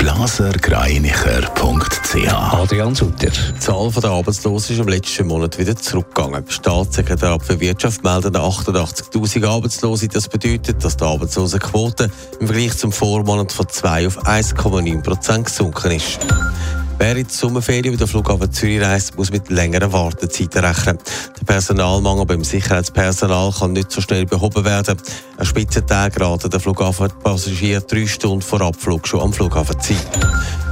blasergreinicher.ch Adrian Sutter. Die Zahl der Arbeitslosen ist im letzten Monat wieder zurückgegangen. Der Staatssekretär für Wirtschaft meldet 88.000 Arbeitslose. Das bedeutet, dass die Arbeitslosenquote im Vergleich zum Vormonat von 2 auf 1,9 Prozent gesunken ist. Wer in die Sommerferien über den Flughafen Zürich reist, muss mit längeren Wartezeiten rechnen. Der Personalmangel beim Sicherheitspersonal kann nicht so schnell behoben werden. An Spitzentagen raten der Flughafenpassagier drei Stunden vor Abflug schon am Flughafen zu.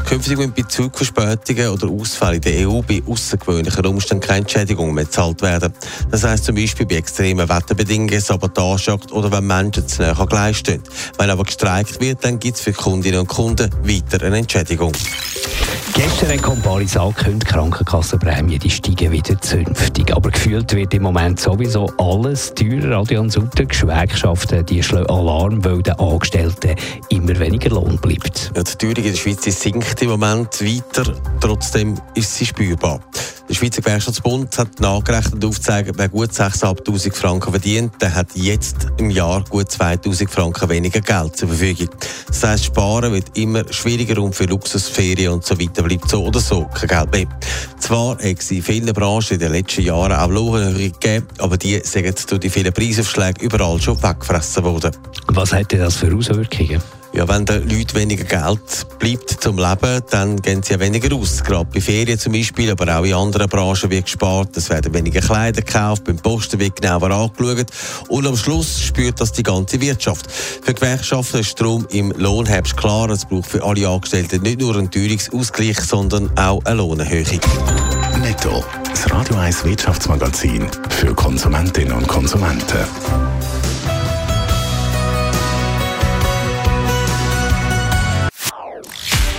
Künftig müssen bei Zugverspätungen oder Ausfällen in der EU bei außergewöhnlichen Umständen keine Entschädigungen mehr gezahlt werden. Das heisst zum Beispiel bei extremen Wetterbedingungen, Sabotageakt oder wenn Menschen zu näher gleich stehen. Wenn aber gestreikt wird, dann gibt es für Kundinnen und Kunden weiter eine Entschädigung. Gestern hat Comparis angekündigt, die Krankenkassenprämie die steigen wieder zünftig. Aber gefühlt wird im Moment sowieso alles teurer. Adrian Sutter, Gewerkschaften, die schlagen Alarm, weil den Angestellten immer weniger Lohn bleibt. Ja, die Teuerung in der Schweiz sinkt im Moment weiter. Trotzdem ist sie spürbar. Der Schweizer Gewerkschaftsbund hat nachgerechnet aufgezeigt, wer gut 6'500 Franken verdient, der hat jetzt im Jahr gut 2'000 Franken weniger Geld zur Verfügung. Das heisst, Sparen wird immer schwieriger und für Luxusferien und so weiter bleibt so oder so kein Geld mehr. Zwar hat es in vielen Branchen in den letzten Jahren auch Lohnerhöhungen gegeben, aber die sind durch die vielen Preisaufschläge überall schon weggefressen worden. Was denn das für Auswirkungen? Ja, wenn den Leuten weniger Geld bleibt zum Leben, dann gehen sie ja weniger aus. Gerade bei Ferien zum Beispiel, aber auch in anderen Branchen wird gespart. Es werden weniger Kleider gekauft, beim Posten wird genauer angeschaut. Und am Schluss spürt das die ganze Wirtschaft. Für Gewerkschaften ist Strom im Lohnherbst klar. Es braucht für alle Angestellten nicht nur einen Teuerungsausgleich, sondern auch eine Lohnerhöhung. Netto, das Radio 1 Wirtschaftsmagazin für Konsumentinnen und Konsumenten.